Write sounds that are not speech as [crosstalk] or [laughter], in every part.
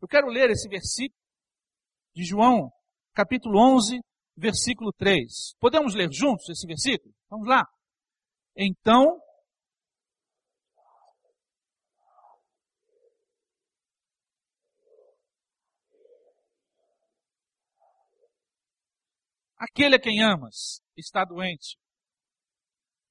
Eu quero ler esse versículo de João, capítulo 11, versículo 3. Podemos ler juntos esse versículo? Vamos lá. Então, aquele a quem amas está doente.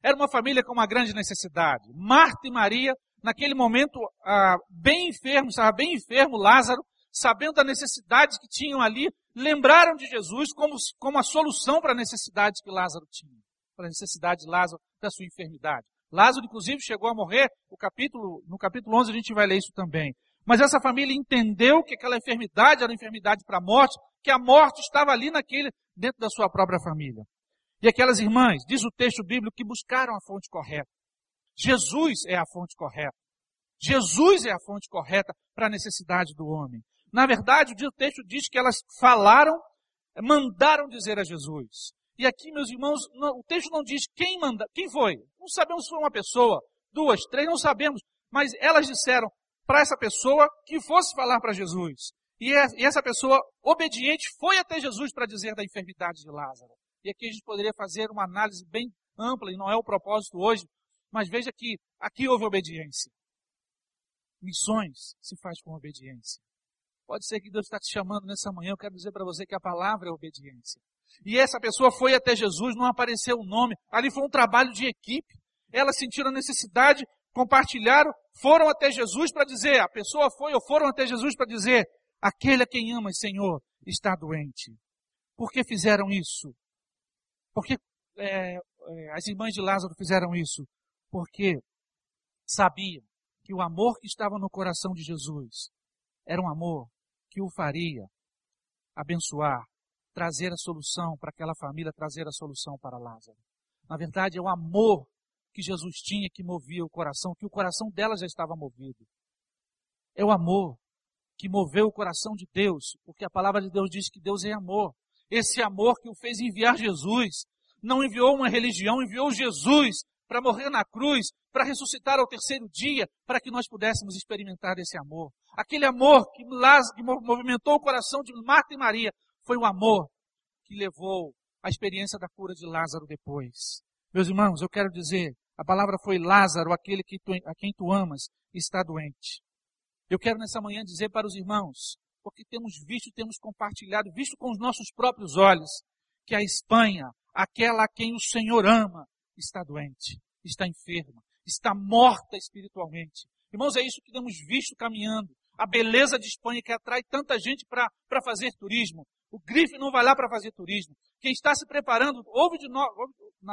Era uma família com uma grande necessidade. Marta e Maria, naquele momento, ah, bem enfermo, estava bem enfermo Lázaro, sabendo da necessidade que tinham ali, lembraram de Jesus como, como a solução para a necessidade que Lázaro tinha, para a necessidade de Lázaro da sua enfermidade. Lázaro, inclusive, chegou a morrer, o capítulo, no capítulo 11 a gente vai ler isso também. Mas essa família entendeu que aquela enfermidade era enfermidade para a morte, que a morte estava ali naquele, dentro da sua própria família. E aquelas irmãs, diz o texto bíblico, que buscaram a fonte correta. Jesus é a fonte correta. Jesus é a fonte correta para a necessidade do homem. Na verdade, o texto diz que elas falaram, mandaram dizer a Jesus. E aqui, meus irmãos, o texto não diz quem manda, quem foi. Não sabemos se foi uma pessoa, duas, três, não sabemos. Mas elas disseram para essa pessoa que fosse falar para Jesus. E essa pessoa obediente foi até Jesus para dizer da enfermidade de Lázaro. E aqui a gente poderia fazer uma análise bem ampla, e não é o propósito hoje, mas veja que aqui houve obediência. Missões se faz com obediência. Pode ser que Deus está te chamando nessa manhã. Eu quero dizer para você que a palavra é obediência. E essa pessoa foi até Jesus, não apareceu o nome. Ali foi um trabalho de equipe. Elas sentiram a necessidade, compartilharam, foram até Jesus para dizer, a pessoa foi ou foram até Jesus para dizer, aquele a quem amas, Senhor, está doente. Por que fizeram isso? Porque é, é, as irmãs de Lázaro fizeram isso? Porque sabiam que o amor que estava no coração de Jesus era um amor que o faria abençoar, trazer a solução para aquela família, trazer a solução para Lázaro. Na verdade, é o amor que Jesus tinha que movia o coração, que o coração dela já estava movido. É o amor que moveu o coração de Deus, porque a palavra de Deus diz que Deus é amor. Esse amor que o fez enviar Jesus. Não enviou uma religião, enviou Jesus para morrer na cruz, para ressuscitar ao terceiro dia, para que nós pudéssemos experimentar esse amor. Aquele amor que, que movimentou o coração de Marta e Maria foi o amor que levou a experiência da cura de Lázaro depois. Meus irmãos, eu quero dizer, a palavra foi Lázaro, aquele que tu, a quem tu amas, está doente. Eu quero nessa manhã dizer para os irmãos, porque temos visto, temos compartilhado, visto com os nossos próprios olhos, que a Espanha, aquela a quem o Senhor ama, está doente, está enferma, está morta espiritualmente. Irmãos, é isso que temos visto caminhando. A beleza de Espanha que atrai tanta gente para fazer turismo. O Grife não vai lá para fazer turismo. Quem está se preparando, ouve de nós,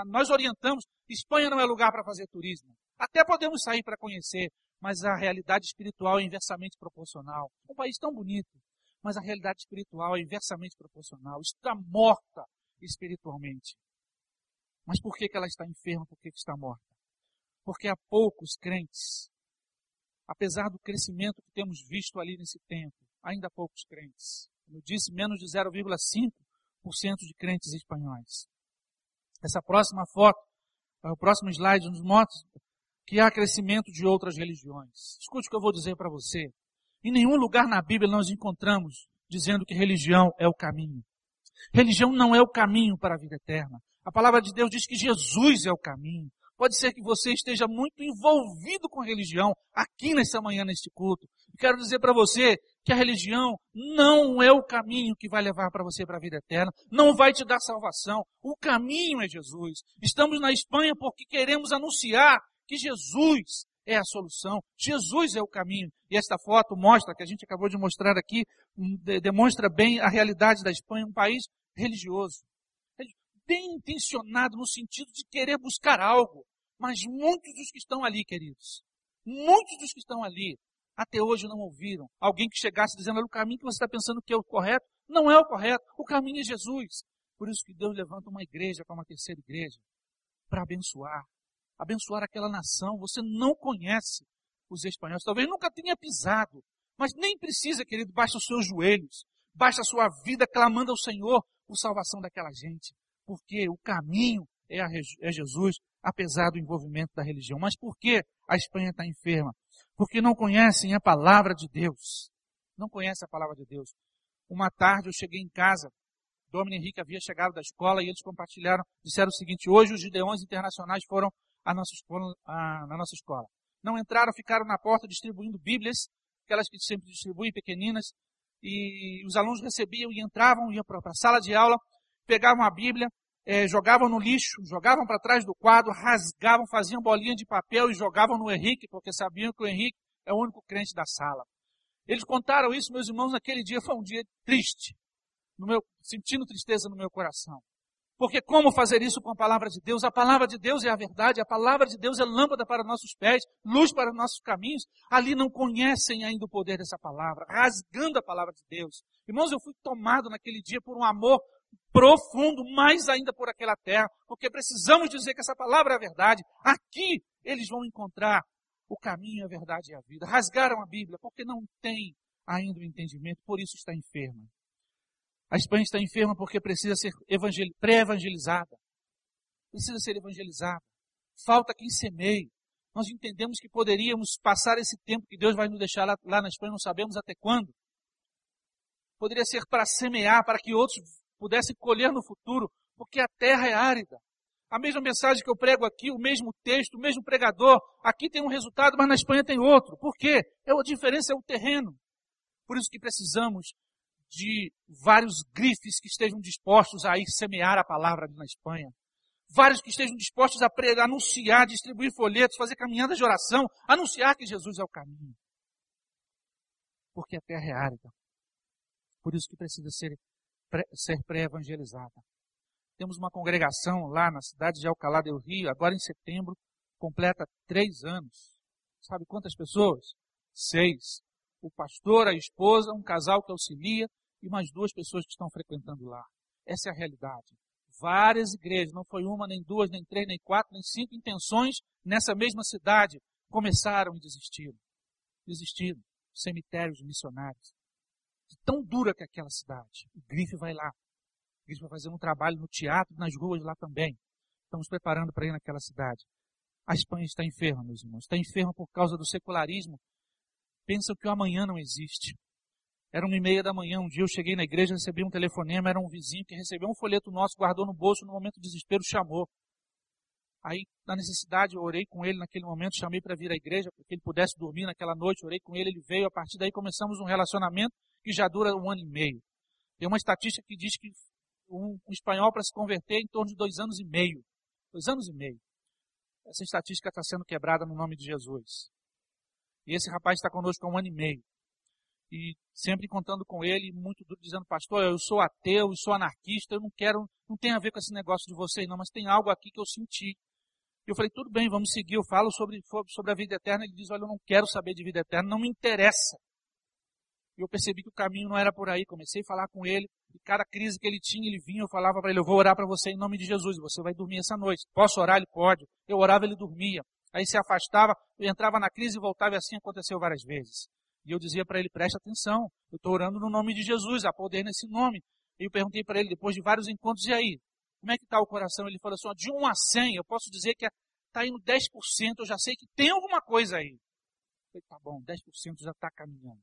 nós orientamos, Espanha não é lugar para fazer turismo. Até podemos sair para conhecer, mas a realidade espiritual é inversamente proporcional. Um país tão bonito, mas a realidade espiritual é inversamente proporcional. Está morta espiritualmente. Mas por que, que ela está enferma? Por que, que está morta? Porque há poucos crentes, apesar do crescimento que temos visto ali nesse tempo, ainda há poucos crentes. Como eu disse, menos de 0,5% de crentes espanhóis. Essa próxima foto, o próximo slide nos mostra que há crescimento de outras religiões. Escute o que eu vou dizer para você. Em nenhum lugar na Bíblia nós encontramos dizendo que religião é o caminho. Religião não é o caminho para a vida eterna. A palavra de Deus diz que Jesus é o caminho. Pode ser que você esteja muito envolvido com a religião aqui nessa manhã, neste culto. quero dizer para você que a religião não é o caminho que vai levar para você para a vida eterna, não vai te dar salvação. O caminho é Jesus. Estamos na Espanha porque queremos anunciar que Jesus é a solução, Jesus é o caminho. E esta foto mostra, que a gente acabou de mostrar aqui, demonstra bem a realidade da Espanha, um país religioso. Bem intencionado no sentido de querer buscar algo. Mas muitos dos que estão ali, queridos, muitos dos que estão ali, até hoje não ouviram. Alguém que chegasse dizendo, o caminho que você está pensando que é o correto, não é o correto, o caminho é Jesus. Por isso que Deus levanta uma igreja para uma terceira igreja, para abençoar, abençoar aquela nação. Você não conhece os espanhóis, talvez nunca tenha pisado, mas nem precisa, querido, baixa os seus joelhos, baixa a sua vida clamando ao Senhor por salvação daquela gente, porque o caminho é, a, é Jesus, apesar do envolvimento da religião. Mas por que a Espanha está enferma? Porque não conhecem a palavra de Deus. não conhece a palavra de Deus. Uma tarde eu cheguei em casa, Domini Henrique havia chegado da escola e eles compartilharam, disseram o seguinte: hoje os Gideões Internacionais foram à nossa escola, à, na nossa escola. Não entraram, ficaram na porta distribuindo Bíblias, aquelas que sempre distribuem pequeninas, e os alunos recebiam e entravam, iam para a sala de aula, pegavam a Bíblia, eh, jogavam no lixo, jogavam para trás do quadro, rasgavam, faziam bolinha de papel e jogavam no Henrique, porque sabiam que o Henrique é o único crente da sala. Eles contaram isso, meus irmãos, naquele dia foi um dia triste meu, sentindo tristeza no meu coração. Porque como fazer isso com a palavra de Deus? A palavra de Deus é a verdade, a palavra de Deus é lâmpada para nossos pés, luz para nossos caminhos. Ali não conhecem ainda o poder dessa palavra, rasgando a palavra de Deus. Irmãos, eu fui tomado naquele dia por um amor profundo, mais ainda por aquela terra, porque precisamos dizer que essa palavra é a verdade. Aqui eles vão encontrar o caminho, a verdade e a vida. Rasgaram a Bíblia porque não tem ainda o entendimento, por isso está enferma. A Espanha está enferma porque precisa ser pré-evangelizada. Precisa ser evangelizada. Falta quem semeie. Nós entendemos que poderíamos passar esse tempo que Deus vai nos deixar lá, lá na Espanha, não sabemos até quando. Poderia ser para semear, para que outros pudessem colher no futuro, porque a terra é árida. A mesma mensagem que eu prego aqui, o mesmo texto, o mesmo pregador, aqui tem um resultado, mas na Espanha tem outro. Por quê? É a diferença é o terreno. Por isso que precisamos de vários grifes que estejam dispostos a ir semear a palavra na Espanha. Vários que estejam dispostos a pregar, anunciar, distribuir folhetos, fazer caminhadas de oração, anunciar que Jesus é o caminho. Porque a terra é árida. Por isso que precisa ser, ser pré-evangelizada. Temos uma congregação lá na cidade de Alcalá del Rio, agora em setembro, completa três anos. Sabe quantas pessoas? Seis. O pastor, a esposa, um casal que auxilia e mais duas pessoas que estão frequentando lá. Essa é a realidade. Várias igrejas, não foi uma, nem duas, nem três, nem quatro, nem cinco intenções nessa mesma cidade começaram e desistiram. Desistiram. Cemitérios missionários. De tão dura que é aquela cidade. O Grife vai lá. O Grife vai fazer um trabalho no teatro, nas ruas lá também. Estamos preparando para ir naquela cidade. A Espanha está enferma, meus irmãos. Está enferma por causa do secularismo. Pensam que o amanhã não existe. Era uma e meia da manhã, um dia eu cheguei na igreja, recebi um telefonema, era um vizinho que recebeu um folheto nosso, guardou no bolso, no momento de desespero chamou. Aí, na necessidade, eu orei com ele naquele momento, chamei para vir à igreja, para que ele pudesse dormir naquela noite, orei com ele, ele veio, a partir daí começamos um relacionamento que já dura um ano e meio. Tem uma estatística que diz que um, um espanhol para se converter em torno de dois anos e meio. Dois anos e meio. Essa estatística está sendo quebrada no nome de Jesus. E esse rapaz está conosco há um ano e meio e sempre contando com ele, muito duro, dizendo, pastor, eu sou ateu, eu sou anarquista, eu não quero, não tem a ver com esse negócio de vocês não, mas tem algo aqui que eu senti. E eu falei, tudo bem, vamos seguir, eu falo sobre, sobre a vida eterna, ele diz, olha, eu não quero saber de vida eterna, não me interessa. E eu percebi que o caminho não era por aí, comecei a falar com ele, e cada crise que ele tinha, ele vinha, eu falava para ele, eu vou orar para você em nome de Jesus, você vai dormir essa noite. Posso orar? Ele pode. Eu orava, ele dormia. Aí se afastava, eu entrava na crise e voltava, e assim aconteceu várias vezes. E eu dizia para ele, preste atenção, eu estou orando no nome de Jesus, há poder nesse nome. E eu perguntei para ele, depois de vários encontros, e aí? Como é que está o coração? Ele falou assim, de 1 a 100, eu posso dizer que está indo 10%, eu já sei que tem alguma coisa aí. Eu falei, tá bom, 10% já está caminhando.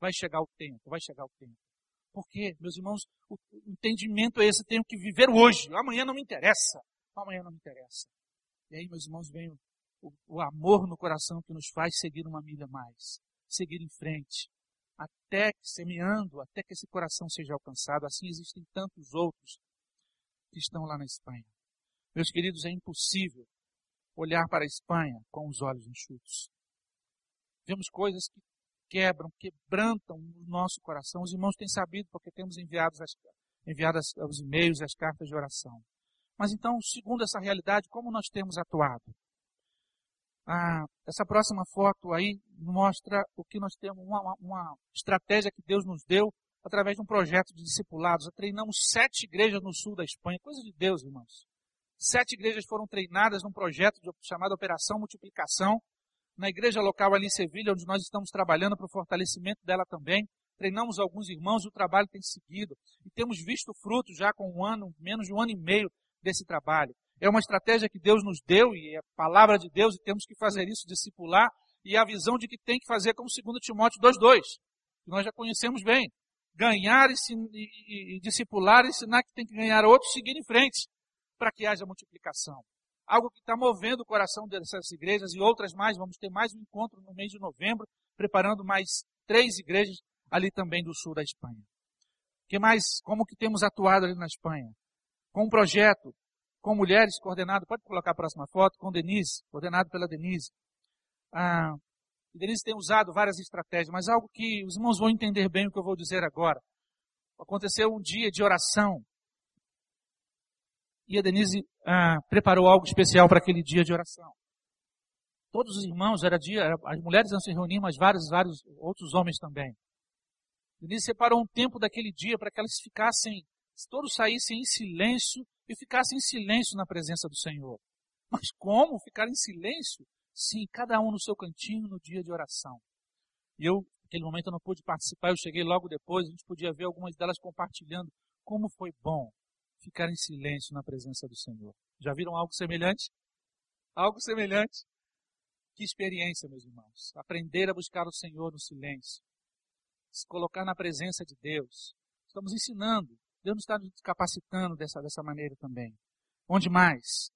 Vai chegar o tempo, vai chegar o tempo. Porque, meus irmãos, o entendimento é esse, tenho que viver hoje. Amanhã não me interessa. Amanhã não me interessa. E aí, meus irmãos, vem o, o amor no coração que nos faz seguir uma milha mais seguir em frente, até que, semeando, até que esse coração seja alcançado. Assim existem tantos outros que estão lá na Espanha. Meus queridos, é impossível olhar para a Espanha com os olhos enxutos. Vemos coisas que quebram, quebrantam o nosso coração. Os irmãos têm sabido porque temos enviado as, enviado os e-mails e as cartas de oração. Mas então, segundo essa realidade, como nós temos atuado? Ah, essa próxima foto aí mostra o que nós temos, uma, uma, estratégia que Deus nos deu através de um projeto de discipulados. Treinamos sete igrejas no sul da Espanha, coisa de Deus, irmãos. Sete igrejas foram treinadas num projeto de, chamado Operação Multiplicação, na igreja local ali em Sevilha, onde nós estamos trabalhando para o fortalecimento dela também. Treinamos alguns irmãos e o trabalho tem seguido. E temos visto frutos já com um ano, menos de um ano e meio desse trabalho. É uma estratégia que Deus nos deu e é a palavra de Deus e temos que fazer isso, discipular e a visão de que tem que fazer como 2 Timóteo 2.2. que nós já conhecemos bem. Ganhar e, e, e discipular, ensinar que tem que ganhar outros, seguir em frente, para que haja multiplicação. Algo que está movendo o coração dessas igrejas e outras mais. Vamos ter mais um encontro no mês de novembro, preparando mais três igrejas ali também do sul da Espanha. que mais? Como que temos atuado ali na Espanha? Com um projeto, com mulheres coordenado, pode colocar a próxima foto, com Denise, coordenado pela Denise. Ah, Denise tem usado várias estratégias, mas algo que os irmãos vão entender bem o que eu vou dizer agora. Aconteceu um dia de oração. E a Denise ah, preparou algo especial para aquele dia de oração. Todos os irmãos, era dia, as mulheres não se reuniam, mas vários, vários outros homens também. Denise separou um tempo daquele dia para que elas ficassem, todos saíssem em silêncio e ficassem em silêncio na presença do Senhor. Mas como ficar em silêncio? Sim, cada um no seu cantinho no dia de oração. E eu, naquele momento eu não pude participar, eu cheguei logo depois, a gente podia ver algumas delas compartilhando como foi bom ficar em silêncio na presença do Senhor. Já viram algo semelhante? Algo semelhante? Que experiência, meus irmãos. Aprender a buscar o Senhor no silêncio. Se colocar na presença de Deus. Estamos ensinando. Deus nos está nos capacitando dessa, dessa maneira também. Onde mais?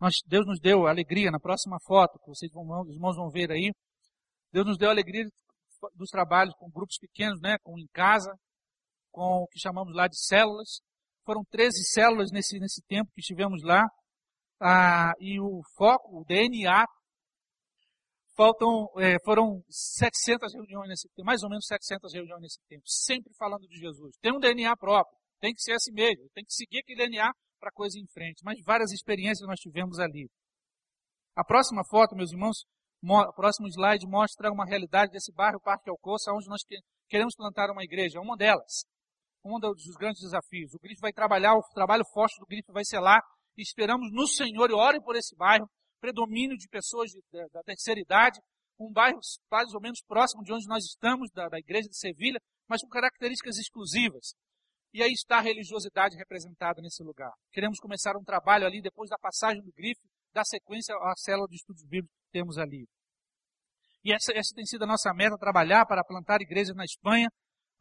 Nós, Deus nos deu alegria, na próxima foto, que vocês vão, os irmãos vão ver aí, Deus nos deu alegria dos trabalhos com grupos pequenos, né, com em casa, com o que chamamos lá de células. Foram 13 células nesse, nesse tempo que estivemos lá. Ah, e o foco, o DNA, faltam, é, foram 700 reuniões nesse tempo, mais ou menos 700 reuniões nesse tempo, sempre falando de Jesus. Tem um DNA próprio, tem que ser assim mesmo, tem que seguir aquele DNA para a coisa em frente. Mas várias experiências nós tivemos ali. A próxima foto, meus irmãos, o próximo slide mostra uma realidade desse bairro Parque Alcoça, onde nós queremos plantar uma igreja. Uma delas, um dos grandes desafios. O Grife vai trabalhar, o trabalho forte do Grife vai ser lá. Esperamos no Senhor e ore por esse bairro, predomínio de pessoas de, de, da terceira idade, um bairro mais ou menos próximo de onde nós estamos, da, da igreja de Sevilha, mas com características exclusivas. E aí está a religiosidade representada nesse lugar. Queremos começar um trabalho ali depois da passagem do grife, da sequência à célula de estudos bíblicos que temos ali. E essa, essa tem sido a nossa meta, trabalhar para plantar igrejas na Espanha,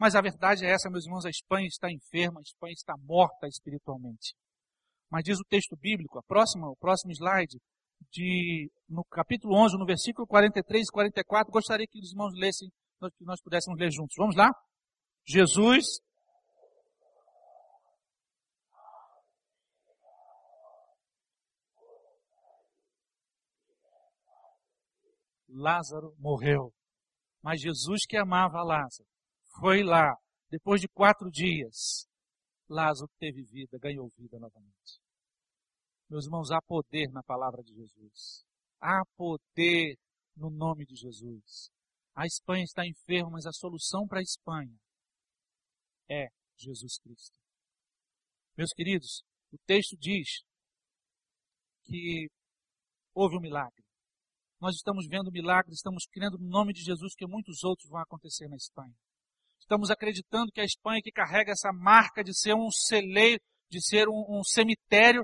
mas a verdade é essa, meus irmãos, a Espanha está enferma, a Espanha está morta espiritualmente. Mas diz o texto bíblico, a próxima, o próximo slide, de, no capítulo 11, no versículo 43 e 44, gostaria que os irmãos lessem, que nós pudéssemos ler juntos. Vamos lá? Jesus Lázaro morreu. Mas Jesus que amava Lázaro, foi lá, depois de quatro dias, Lázaro teve vida, ganhou vida novamente. Meus irmãos, há poder na palavra de Jesus. Há poder no nome de Jesus. A Espanha está enferma, mas a solução para a Espanha é Jesus Cristo. Meus queridos, o texto diz que houve um milagre. Nós estamos vendo milagres, estamos crendo no nome de Jesus que muitos outros vão acontecer na Espanha. Estamos acreditando que a Espanha que carrega essa marca de ser um celeiro, de ser um, um cemitério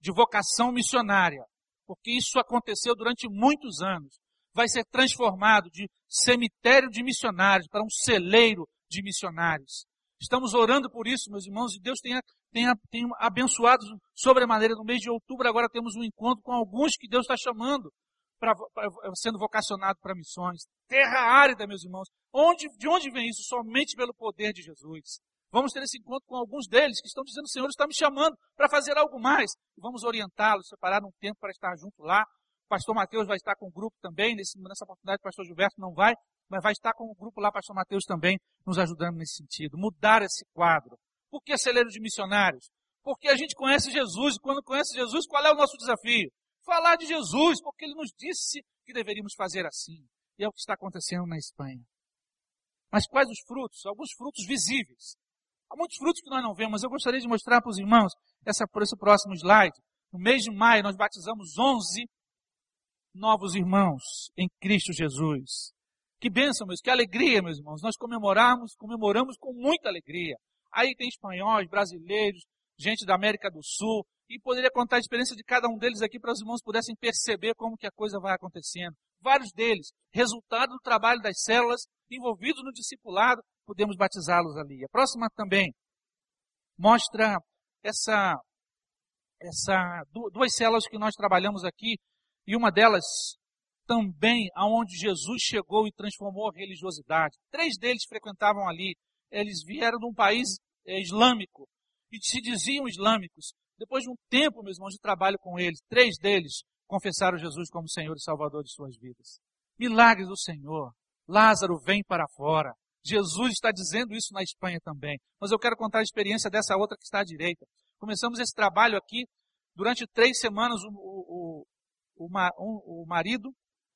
de vocação missionária, porque isso aconteceu durante muitos anos, vai ser transformado de cemitério de missionários para um celeiro de missionários. Estamos orando por isso, meus irmãos, e Deus tem, tem, tem abençoado sobremaneira. No mês de outubro, agora temos um encontro com alguns que Deus está chamando pra, pra, sendo vocacionado para missões. Terra árida, meus irmãos. Onde, de onde vem isso? Somente pelo poder de Jesus. Vamos ter esse encontro com alguns deles que estão dizendo, o Senhor está me chamando para fazer algo mais. vamos orientá-los, separar um tempo para estar junto lá. O pastor Mateus vai estar com o grupo também. Nesse, nessa oportunidade, o pastor Gilberto não vai, mas vai estar com o grupo lá, pastor Mateus também, nos ajudando nesse sentido. Mudar esse quadro. Por que celeiro de missionários? Porque a gente conhece Jesus, e quando conhece Jesus, qual é o nosso desafio? falar de Jesus, porque ele nos disse que deveríamos fazer assim. E é o que está acontecendo na Espanha. Mas quais os frutos? Alguns frutos visíveis. Há muitos frutos que nós não vemos, mas eu gostaria de mostrar para os irmãos essa, por esse próximo slide. No mês de maio, nós batizamos 11 novos irmãos em Cristo Jesus. Que bênção, meus, que alegria, meus irmãos. Nós comemoramos, comemoramos com muita alegria. Aí tem espanhóis, brasileiros, gente da América do Sul, e poderia contar a experiência de cada um deles aqui para os irmãos pudessem perceber como que a coisa vai acontecendo. Vários deles, resultado do trabalho das células, envolvidos no discipulado, podemos batizá-los ali. A próxima também mostra essa, essa duas células que nós trabalhamos aqui, e uma delas também aonde Jesus chegou e transformou a religiosidade. Três deles frequentavam ali. Eles vieram de um país é, islâmico e se diziam islâmicos. Depois de um tempo, meus irmãos, de trabalho com eles, três deles confessaram Jesus como Senhor e Salvador de suas vidas. Milagres do Senhor. Lázaro vem para fora. Jesus está dizendo isso na Espanha também. Mas eu quero contar a experiência dessa outra que está à direita. Começamos esse trabalho aqui. Durante três semanas, o, o, o, o, marido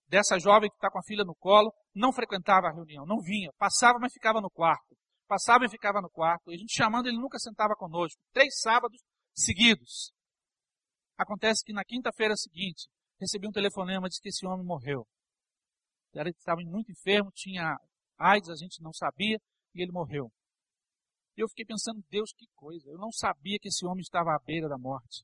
dessa jovem que está com a filha no colo não frequentava a reunião, não vinha. Passava, mas ficava no quarto. Passava e ficava no quarto. E a gente chamando, ele nunca sentava conosco. Três sábados seguidos. Acontece que na quinta-feira seguinte, recebi um telefonema, disse que esse homem morreu. Ele estava muito enfermo, tinha AIDS, a gente não sabia, e ele morreu. E eu fiquei pensando, Deus, que coisa. Eu não sabia que esse homem estava à beira da morte.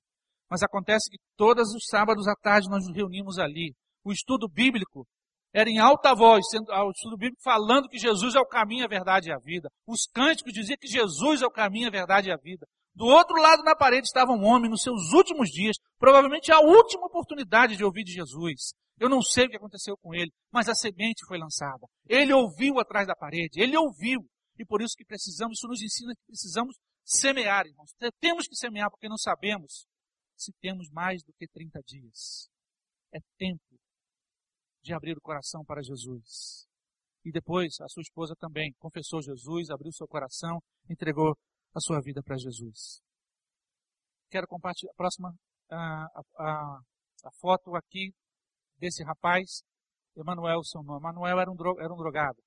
Mas acontece que todos os sábados à tarde nós nos reunimos ali. O estudo bíblico era em alta voz, sendo, ah, o estudo bíblico falando que Jesus é o caminho, a verdade e a vida. Os cânticos diziam que Jesus é o caminho, a verdade e a vida. Do outro lado na parede estava um homem nos seus últimos dias, provavelmente a última oportunidade de ouvir de Jesus. Eu não sei o que aconteceu com ele, mas a semente foi lançada. Ele ouviu atrás da parede, ele ouviu. E por isso que precisamos, isso nos ensina que precisamos semear, irmãos. Temos que semear porque não sabemos se temos mais do que 30 dias. É tempo de abrir o coração para Jesus. E depois a sua esposa também confessou Jesus, abriu seu coração, entregou a sua vida para Jesus. Quero compartilhar a próxima a, a, a foto aqui desse rapaz, Emanuel, seu nome. Manuel era um, era um drogado.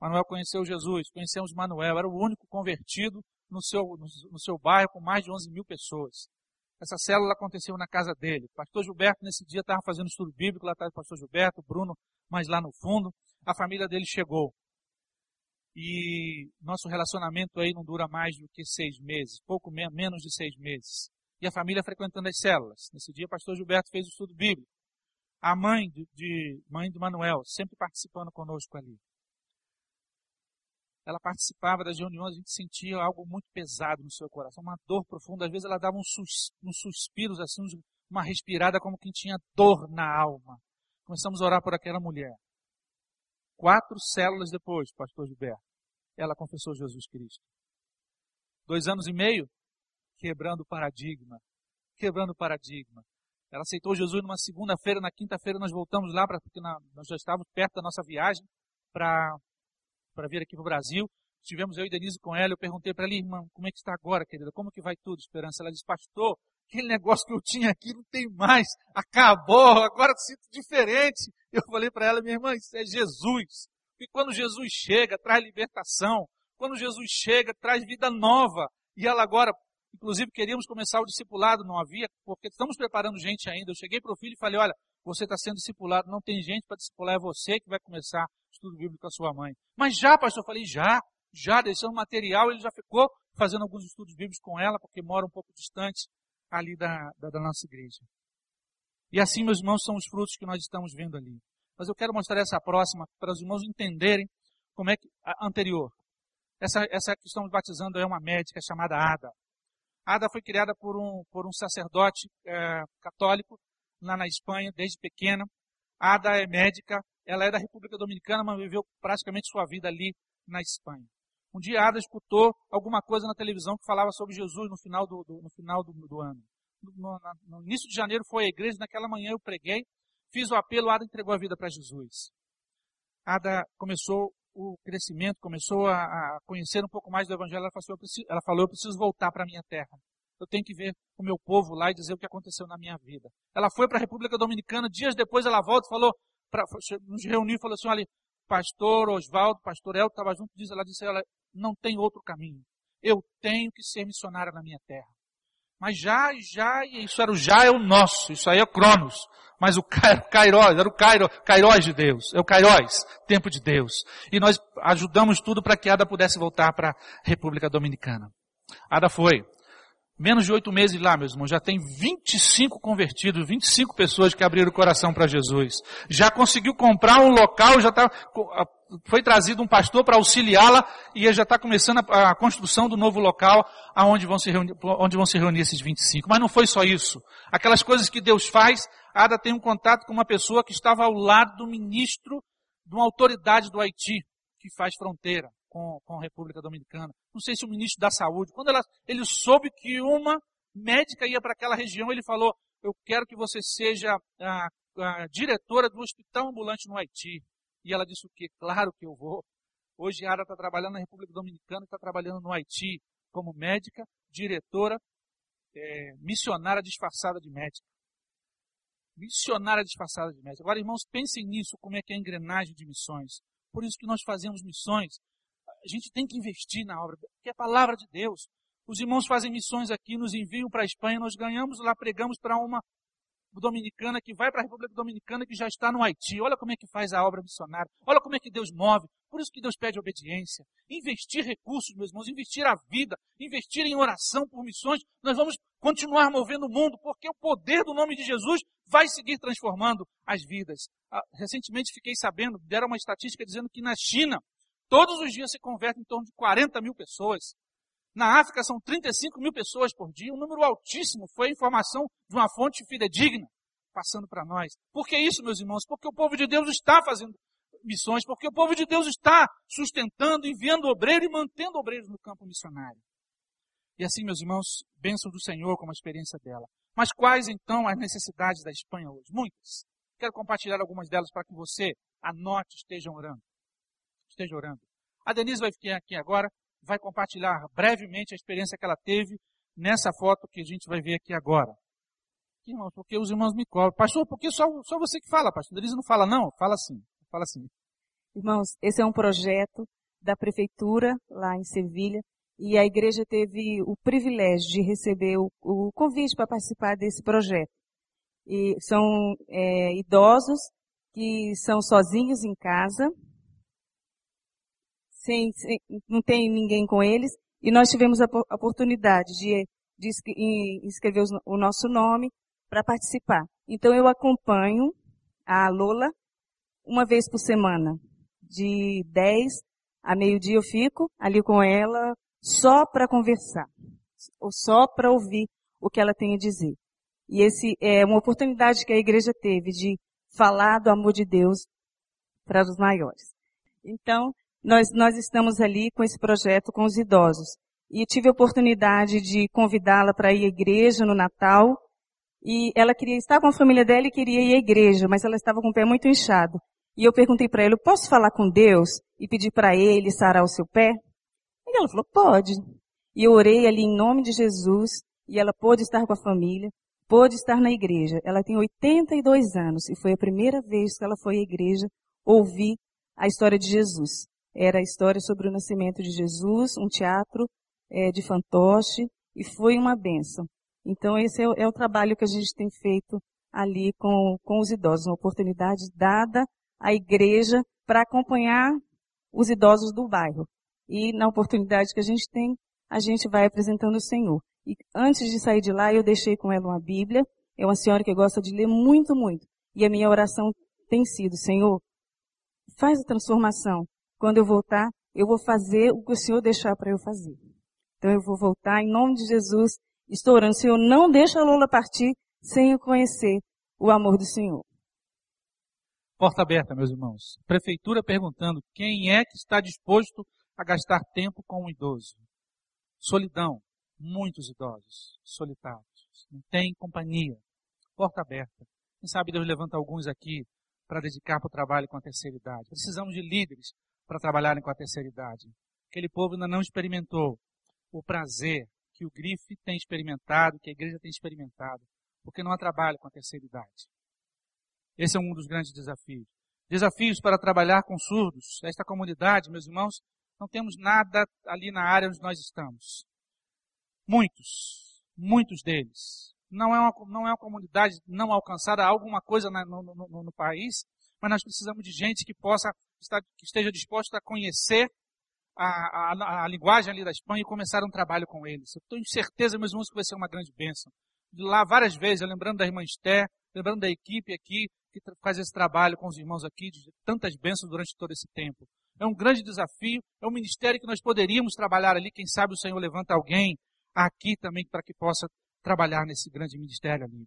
Manuel conheceu Jesus, conhecemos Manuel, era o único convertido no seu, no, no seu bairro com mais de 11 mil pessoas. Essa célula aconteceu na casa dele. O pastor Gilberto, nesse dia, estava fazendo estudo bíblico, lá estava o pastor Gilberto, Bruno, mas lá no fundo, a família dele chegou. E nosso relacionamento aí não dura mais do que seis meses, pouco menos de seis meses. E a família frequentando as células. Nesse dia, o pastor Gilberto fez o estudo bíblico. A mãe de, de mãe de Manuel, sempre participando conosco ali. Ela participava das reuniões, a gente sentia algo muito pesado no seu coração, uma dor profunda. Às vezes ela dava uns, sus, uns suspiros, assim, uma respirada como quem tinha dor na alma. Começamos a orar por aquela mulher. Quatro células depois, pastor Gilberto, ela confessou Jesus Cristo. Dois anos e meio, quebrando o paradigma. Quebrando o paradigma. Ela aceitou Jesus numa segunda-feira, na quinta-feira nós voltamos lá, pra, porque na, nós já estávamos perto da nossa viagem para vir aqui para o Brasil. Estivemos eu e Denise com ela, eu perguntei para ela, irmã, como é que está agora, querida? Como que vai tudo, Esperança? Ela disse, pastor, aquele negócio que eu tinha aqui não tem mais, acabou, agora sinto diferente. [laughs] Eu falei para ela, minha irmã, isso é Jesus. E quando Jesus chega, traz libertação. Quando Jesus chega, traz vida nova. E ela agora, Inclusive, queríamos começar o discipulado, não havia, porque estamos preparando gente ainda. Eu cheguei para o filho e falei: olha, você está sendo discipulado, não tem gente para discipular, é você que vai começar o estudo bíblico com a sua mãe. Mas já, pastor, eu falei: já, já, deixando material, ele já ficou fazendo alguns estudos bíblicos com ela, porque mora um pouco distante ali da, da, da nossa igreja. E assim, meus irmãos, são os frutos que nós estamos vendo ali. Mas eu quero mostrar essa próxima para os irmãos entenderem como é que a anterior. Essa, essa que estamos batizando é uma médica chamada Ada. Ada foi criada por um, por um sacerdote é, católico lá na Espanha, desde pequena. Ada é médica, ela é da República Dominicana, mas viveu praticamente sua vida ali na Espanha. Um dia Ada escutou alguma coisa na televisão que falava sobre Jesus no final do, do no final do, do ano. No, no, início de janeiro foi à igreja, naquela manhã eu preguei, fiz o apelo, Ada entregou a vida para Jesus. Ada começou o crescimento, começou a, a, conhecer um pouco mais do Evangelho, ela falou, preciso, ela falou, eu preciso voltar para a minha terra. Eu tenho que ver o meu povo lá e dizer o que aconteceu na minha vida. Ela foi para a República Dominicana, dias depois ela volta e falou, pra, nos reuniu e falou assim, olha, pastor Oswaldo, pastor El estava junto, diz, ela disse, ela não tem outro caminho. Eu tenho que ser missionária na minha terra. Mas já, já, isso era o já é o nosso, isso aí é o Cronos. Mas o Kairos, era o Kairos, Kairos de Deus, é o Kairos, tempo de Deus. E nós ajudamos tudo para que Ada pudesse voltar para a República Dominicana. Ada foi. Menos de oito meses lá, meus irmãos, já tem 25 convertidos, 25 pessoas que abriram o coração para Jesus. Já conseguiu comprar um local, já tá, foi trazido um pastor para auxiliá-la e já está começando a, a, construção do novo local aonde vão, se reunir, onde vão se reunir esses 25. Mas não foi só isso. Aquelas coisas que Deus faz, Ada tem um contato com uma pessoa que estava ao lado do ministro de uma autoridade do Haiti, que faz fronteira com, com a República Dominicana. Não sei se o ministro da Saúde. Quando ela, ele soube que uma médica ia para aquela região, ele falou, eu quero que você seja a, a diretora do hospital ambulante no Haiti. E ela disse o quê? Claro que eu vou. Hoje a Ara está trabalhando na República Dominicana, está trabalhando no Haiti como médica, diretora, é, missionária disfarçada de médica. Missionária disfarçada de médica. Agora, irmãos, pensem nisso, como é que é a engrenagem de missões. Por isso que nós fazemos missões a gente tem que investir na obra, que é a palavra de Deus. Os irmãos fazem missões aqui, nos enviam para a Espanha, nós ganhamos lá, pregamos para uma dominicana que vai para a República Dominicana que já está no Haiti. Olha como é que faz a obra missionária. Olha como é que Deus move. Por isso que Deus pede obediência. Investir recursos, meus irmãos, investir a vida, investir em oração por missões. Nós vamos continuar movendo o mundo, porque o poder do nome de Jesus vai seguir transformando as vidas. Ah, recentemente fiquei sabendo, deram uma estatística dizendo que na China Todos os dias se convertem em torno de 40 mil pessoas. Na África são 35 mil pessoas por dia, um número altíssimo. Foi a informação de uma fonte fidedigna passando para nós. Por que isso, meus irmãos? Porque o povo de Deus está fazendo missões, porque o povo de Deus está sustentando, enviando obreiros e mantendo obreiros no campo missionário. E assim, meus irmãos, bênção do Senhor como a experiência dela. Mas quais então as necessidades da Espanha hoje? Muitas. Quero compartilhar algumas delas para que você anote, esteja orando esteja orando. A Denise vai ficar aqui agora, vai compartilhar brevemente a experiência que ela teve nessa foto que a gente vai ver aqui agora. Irmãos, porque os irmãos me cobram. Pastor, porque só, só você que fala, pastor. Denise não fala não? Fala sim. Fala sim. Irmãos, esse é um projeto da prefeitura lá em Sevilha e a igreja teve o privilégio de receber o, o convite para participar desse projeto. E são é, idosos que são sozinhos em casa, sem, sem, não tem ninguém com eles, e nós tivemos a, oportunidade de, de escrever o nosso nome para participar. Então eu acompanho a Lola uma vez por semana, de 10 a meio-dia eu fico ali com ela só para conversar, ou só para ouvir o que ela tem a dizer. E esse é uma oportunidade que a igreja teve de falar do amor de Deus para os maiores. Então, nós, nós estamos ali com esse projeto com os idosos. E tive a oportunidade de convidá-la para ir à igreja no Natal. E ela queria estar com a família dela e queria ir à igreja, mas ela estava com o pé muito inchado. E eu perguntei para ela, posso falar com Deus e pedir para ele sarar o seu pé? E ela falou, pode. E eu orei ali em nome de Jesus e ela pôde estar com a família, pôde estar na igreja. Ela tem 82 anos e foi a primeira vez que ela foi à igreja ouvir a história de Jesus. Era a história sobre o nascimento de Jesus, um teatro é, de fantoche, e foi uma benção. Então esse é o, é o, trabalho que a gente tem feito ali com, com os idosos, uma oportunidade dada à igreja para acompanhar os idosos do bairro. E na oportunidade que a gente tem, a gente vai apresentando o Senhor. E antes de sair de lá, eu deixei com ela uma Bíblia. É uma senhora que gosta de ler muito, muito. E a minha oração tem sido, Senhor, faz a transformação quando eu voltar, eu vou fazer o que o Senhor deixar para eu fazer. Então eu vou voltar em nome de Jesus, estou orando. Senhor, não deixa a Lola partir sem eu conhecer o amor do Senhor. Porta aberta, meus irmãos. Prefeitura perguntando quem é que está disposto a gastar tempo com um idoso. Solidão. Muitos idosos solitários. Não tem companhia. Porta aberta. Quem sabe Deus levanta alguns aqui para dedicar para o trabalho com a terceira idade. Precisamos de líderes para trabalharem com a terceira idade. Aquele povo ainda não experimentou o prazer que o Grife tem experimentado, que a igreja tem experimentado, porque não há trabalho com a terceira idade. Esse é um dos grandes desafios. Desafios para trabalhar com surdos. Esta comunidade, meus irmãos, não temos nada ali na área onde nós estamos. Muitos, muitos deles. Não é uma, não é uma comunidade não alcançada, alguma coisa no, no, no país, mas nós precisamos de gente que possa que esteja disposta a conhecer a, a, a, linguagem ali da Espanha e começaram um trabalho com eles. Eu tenho certeza, meus irmãos, que vai ser uma grande bênção. De lá várias vezes, lembrando da irmã Esther, lembrando da equipe aqui, que faz esse trabalho com os irmãos aqui, de tantas bênçãos durante todo esse tempo. É um grande desafio, é um ministério que nós poderíamos trabalhar ali, quem sabe o Senhor levanta alguém aqui também para que possa trabalhar nesse grande ministério ali.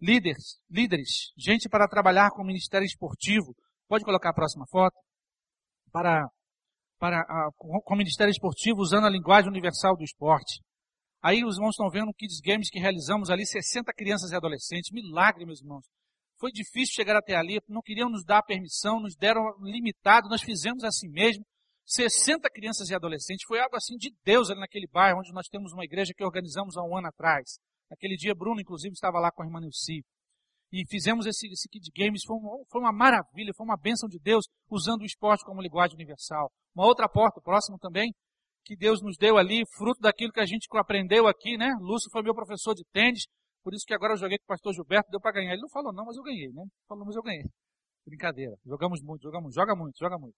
Líderes, líderes, gente para trabalhar com o ministério esportivo. Pode colocar a próxima foto? Para, para a, com o ministério esportivo usando a linguagem universal do esporte. Aí os irmãos estão vendo Kids Games que realizamos ali, 60 crianças e adolescentes. Milagre, meus irmãos. Foi difícil chegar até ali, não queriam nos dar permissão, nos deram limitado, nós fizemos assim mesmo. 60 crianças e adolescentes, foi algo assim de Deus ali naquele bairro, onde nós temos uma igreja que organizamos há um ano atrás. Naquele dia, Bruno, inclusive, estava lá com a irmã Nilce. E fizemos esse, esse Kid Games, foi uma, foi uma maravilha, foi uma bênção de Deus, usando o esporte como linguagem universal. Uma outra porta, próximo também, que Deus nos deu ali, fruto daquilo que a gente aprendeu aqui, né? Lúcio foi meu professor de tênis, por isso que agora eu joguei com o pastor Gilberto, deu para ganhar. Ele não falou não, mas eu ganhei, né? Falou, mas eu ganhei. Brincadeira. Jogamos muito, jogamos, joga muito, joga muito.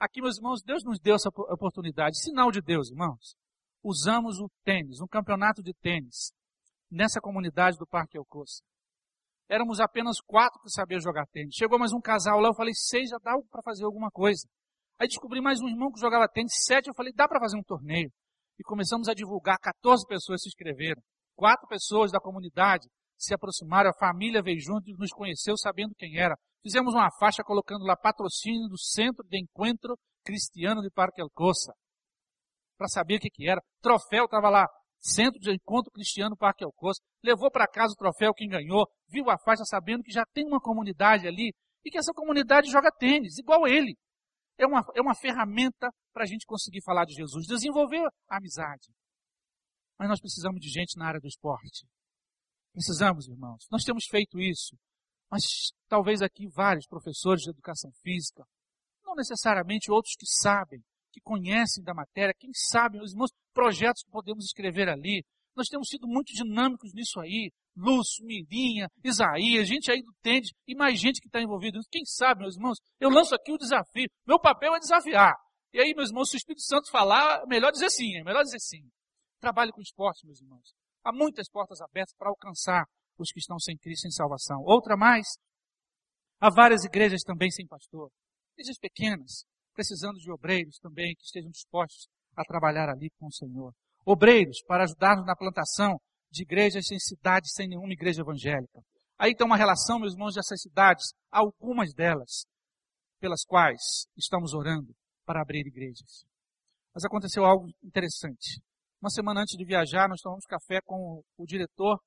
Aqui, meus irmãos, Deus nos deu essa oportunidade. Sinal de Deus, irmãos. Usamos o tênis, um campeonato de tênis, nessa comunidade do Parque Alcoça. Éramos apenas quatro que sabiam jogar tênis. Chegou mais um casal lá, eu falei, seis, já dá para fazer alguma coisa. Aí descobri mais um irmão que jogava tênis, sete, eu falei, dá para fazer um torneio. E começamos a divulgar, 14 pessoas se inscreveram. Quatro pessoas da comunidade se aproximaram, a família veio junto e nos conheceu sabendo quem era. Fizemos uma faixa colocando lá patrocínio do Centro de Encontro Cristiano de Parque Alcoça. Para saber o que, que era. Troféu estava lá. Centro de Encontro Cristiano Parque Alcoça. Levou para casa o troféu quem ganhou. Viu a faixa sabendo que já tem uma comunidade ali e que essa comunidade joga tênis, igual ele. É uma, é uma ferramenta para a gente conseguir falar de Jesus, desenvolver a amizade. Mas nós precisamos de gente na área do esporte. Precisamos, irmãos. Nós temos feito isso. Mas talvez aqui vários professores de educação física, não necessariamente outros que sabem, que conhecem da matéria, quem sabe, os irmãos, projetos que podemos escrever ali. Nós temos sido muito dinâmicos nisso aí. Lúcio, Mirinha, Isaías, gente aí do Tende e mais gente que está envolvida. Quem sabe, meus irmãos, eu lanço aqui o desafio. Meu papel é desafiar. E aí, meus irmãos, se o Espírito Santo falar, melhor dizer sim, é melhor dizer sim. Trabalhe com esporte, meus irmãos. Há muitas portas abertas para alcançar os que estão sem Cristo, sem salvação. Outra mais, há várias igrejas também sem pastor. Igrejas pequenas, precisando de obreiros também que estejam dispostos a trabalhar ali com o Senhor. Obreiros para ajudar-nos na plantação de igrejas sem cidades, sem nenhuma igreja evangélica. Aí tem uma relação, meus irmãos, dessas cidades, algumas delas, pelas quais estamos orando para abrir igrejas. Mas aconteceu algo interessante. Uma semana antes de viajar, nós tomamos café com o diretor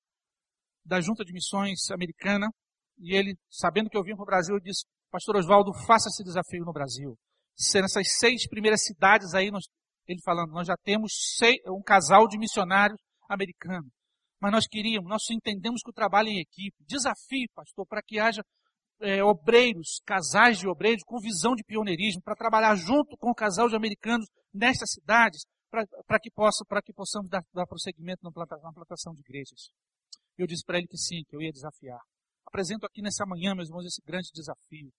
da Junta de Missões Americana, e ele, sabendo que eu vim para o Brasil, disse, Pastor Oswaldo, faça esse desafio no Brasil. Nessas seis primeiras cidades aí, nós, ele falando, nós já temos seis, um casal de missionários americanos. Mas nós queríamos, nós entendemos que o trabalho é em equipe. Desafio, pastor, para que haja é, obreiros, casais de obreiros com visão de pioneirismo, para trabalhar junto com o casal de americanos nestas cidades, para que, possa, que possamos dar, dar prosseguimento na na plantação de igrejas. Eu disse para ele que sim, que eu ia desafiar. Apresento aqui nessa manhã, meus irmãos, esse grande desafio.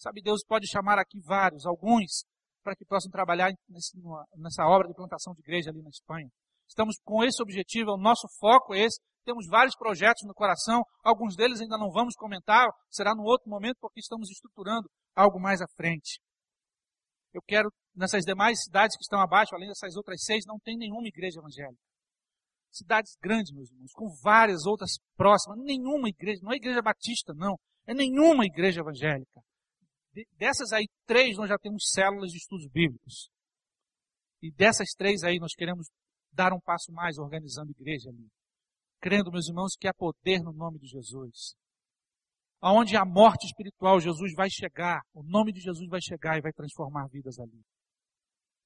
Sabe, Deus pode chamar aqui vários, alguns, para que possam trabalhar nesse, nessa obra de plantação de igreja ali na Espanha. Estamos com esse objetivo, o nosso foco é esse. Temos vários projetos no coração, alguns deles ainda não vamos comentar, será no outro momento, porque estamos estruturando algo mais à frente. Eu quero, nessas demais cidades que estão abaixo, além dessas outras seis, não tem nenhuma igreja evangélica. Cidades grandes, meus irmãos, com várias outras próximas, nenhuma igreja, não é igreja batista, não, é nenhuma igreja evangélica. Dessas aí, três nós já temos células de estudos bíblicos. E dessas três aí nós queremos dar um passo mais organizando igreja ali. Crendo, meus irmãos, que há poder no nome de Jesus aonde a morte espiritual, Jesus vai chegar, o nome de Jesus vai chegar e vai transformar vidas ali.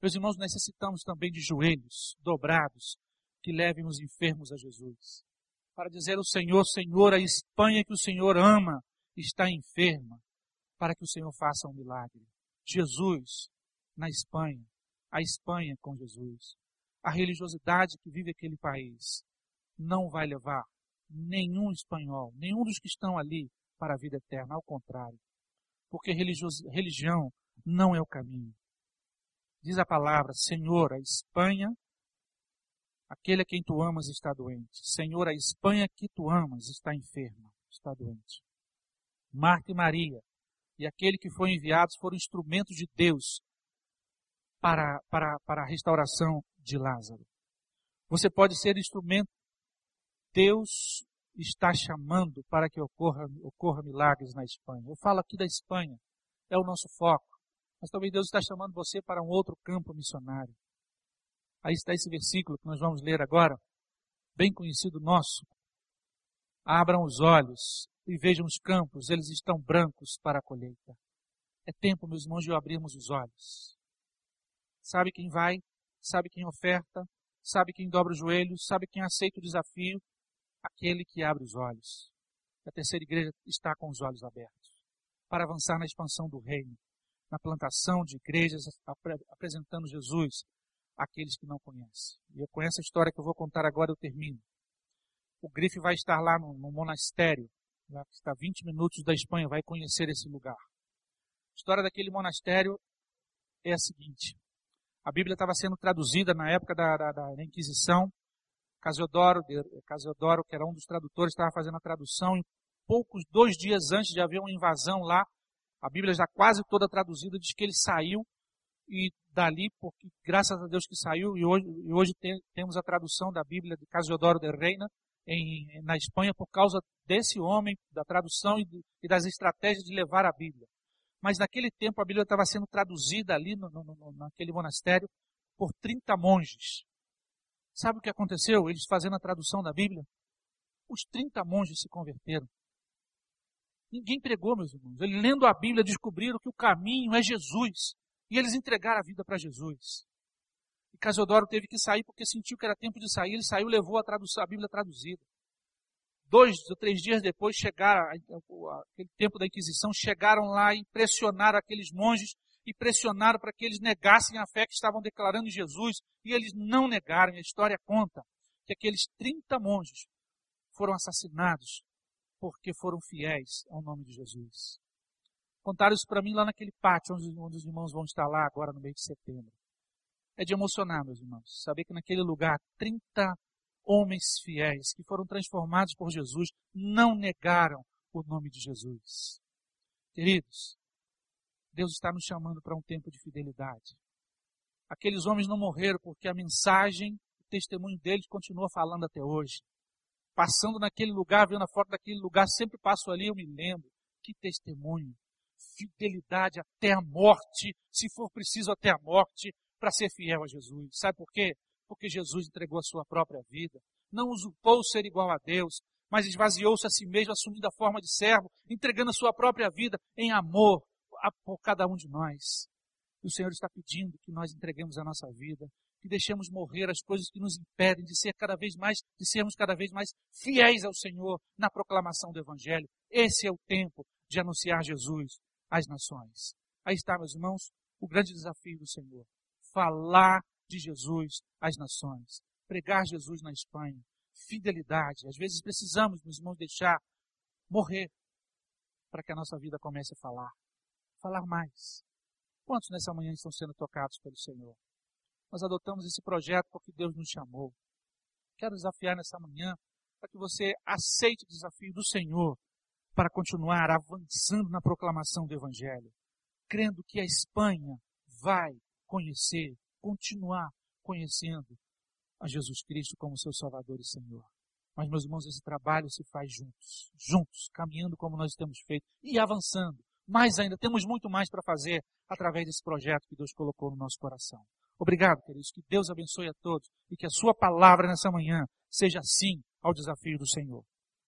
Meus irmãos, necessitamos também de joelhos dobrados que levem os enfermos a Jesus. Para dizer ao Senhor, Senhor, a Espanha que o Senhor ama está enferma, para que o Senhor faça um milagre. Jesus na Espanha, a Espanha com Jesus. A religiosidade que vive aquele país não vai levar nenhum espanhol, nenhum dos que estão ali para a vida eterna, ao contrário. Porque religião não é o caminho. Diz a palavra, Senhor, a Espanha, aquele a quem tu amas está doente. Senhor, a Espanha que tu amas está enferma, está doente. Marta e Maria e aquele que foi enviado foram instrumentos de Deus para, para, para a restauração de Lázaro. Você pode ser instrumento. Deus está chamando para que ocorra, ocorra milagres na Espanha. Eu falo aqui da Espanha, é o nosso foco. Mas talvez Deus está chamando você para um outro campo missionário. Aí está esse versículo que nós vamos ler agora, bem conhecido nosso. Abram os olhos e vejam os campos, eles estão brancos para a colheita. É tempo, meus irmãos, de abrirmos os olhos. Sabe quem vai, sabe quem oferta, sabe quem dobra os joelhos, sabe quem aceita o desafio? Aquele que abre os olhos. A terceira igreja está com os olhos abertos para avançar na expansão do reino, na plantação de igrejas apresentando Jesus àqueles que não conhecem. E com essa história que eu vou contar agora eu termino. O Grife vai estar lá no, no monastério, que está a 20 minutos da Espanha, vai conhecer esse lugar. A história daquele monastério é a seguinte. A Bíblia estava sendo traduzida na época da, da, da Inquisição. Casiodoro, Casiodoro, que era um dos tradutores, estava fazendo a tradução. Em poucos, dois dias antes de haver uma invasão lá, a Bíblia já quase toda traduzida diz que ele saiu e dali, porque graças a Deus que saiu, e hoje, e hoje tem, temos a tradução da Bíblia de Casiodoro de Reina em, na Espanha por causa desse homem, da tradução e, e das estratégias de levar a Bíblia. Mas naquele tempo a Bíblia estava sendo traduzida ali no, no, no, naquele monastério por 30 monges. Sabe o que aconteceu? Eles fazendo a tradução da Bíblia? Os 30 monges se converteram. Ninguém pregou, meus irmãos. Eles lendo a Bíblia descobriram que o caminho é Jesus. E eles entregaram a vida para Jesus. E Casiodoro teve que sair porque sentiu que era tempo de sair. Ele saiu levou a, a Bíblia traduzida dois ou três dias depois chegaram, aquele tempo da Inquisição, chegaram lá e pressionaram aqueles monges e pressionaram para que eles negassem a fé que estavam declarando em Jesus. E eles não negaram. A história conta que aqueles 30 monges foram assassinados porque foram fiéis ao nome de Jesus. Contaram isso para mim lá naquele pátio onde, onde os irmãos vão estar lá agora no mês de setembro. É de emocionar, meus irmãos, saber que naquele lugar 30 homens fiéis que foram transformados por Jesus não negaram o nome de Jesus. Queridos, Deus está nos chamando para um tempo de fidelidade. Aqueles homens não morreram porque a mensagem, o testemunho deles continua falando até hoje. Passando naquele lugar, vendo a foto daquele lugar, sempre passo ali, eu me lembro. Que testemunho. Fidelidade até a morte, se for preciso até a morte, para ser fiel a Jesus. Sabe por quê? porque Jesus entregou a sua própria vida. Não usurpou ser igual a Deus, mas esvaziou-se a si mesmo, assumindo a forma de servo, entregando a sua própria vida em amor por cada um de nós. E o Senhor está pedindo que nós entreguemos a nossa vida, que deixemos morrer as coisas que nos impedem de ser cada vez mais, de sermos cada vez mais fiéis ao Senhor na proclamação do Evangelho. Esse é o tempo de anunciar Jesus às nações. Aí está, meus irmãos, o grande desafio do Senhor. Falar de Jesus às nações. Pregar Jesus na Espanha. Fidelidade. Às vezes precisamos, meus irmãos, deixar morrer para que a nossa vida comece a falar. Falar mais. Quantos nessa manhã estão sendo tocados pelo Senhor? Nós adotamos esse projeto porque Deus nos chamou. Quero desafiar nessa manhã para que você aceite o desafio do Senhor para continuar avançando na proclamação do Evangelho, crendo que a Espanha vai conhecer continuar conhecendo a Jesus Cristo como seu Salvador e Senhor. Mas, meus irmãos, esse trabalho se faz juntos, juntos, caminhando como nós temos feito e avançando. Mais ainda, temos muito mais para fazer através desse projeto que Deus colocou no nosso coração. Obrigado, queridos. Que Deus abençoe a todos e que a sua palavra nessa manhã seja sim ao desafio do Senhor.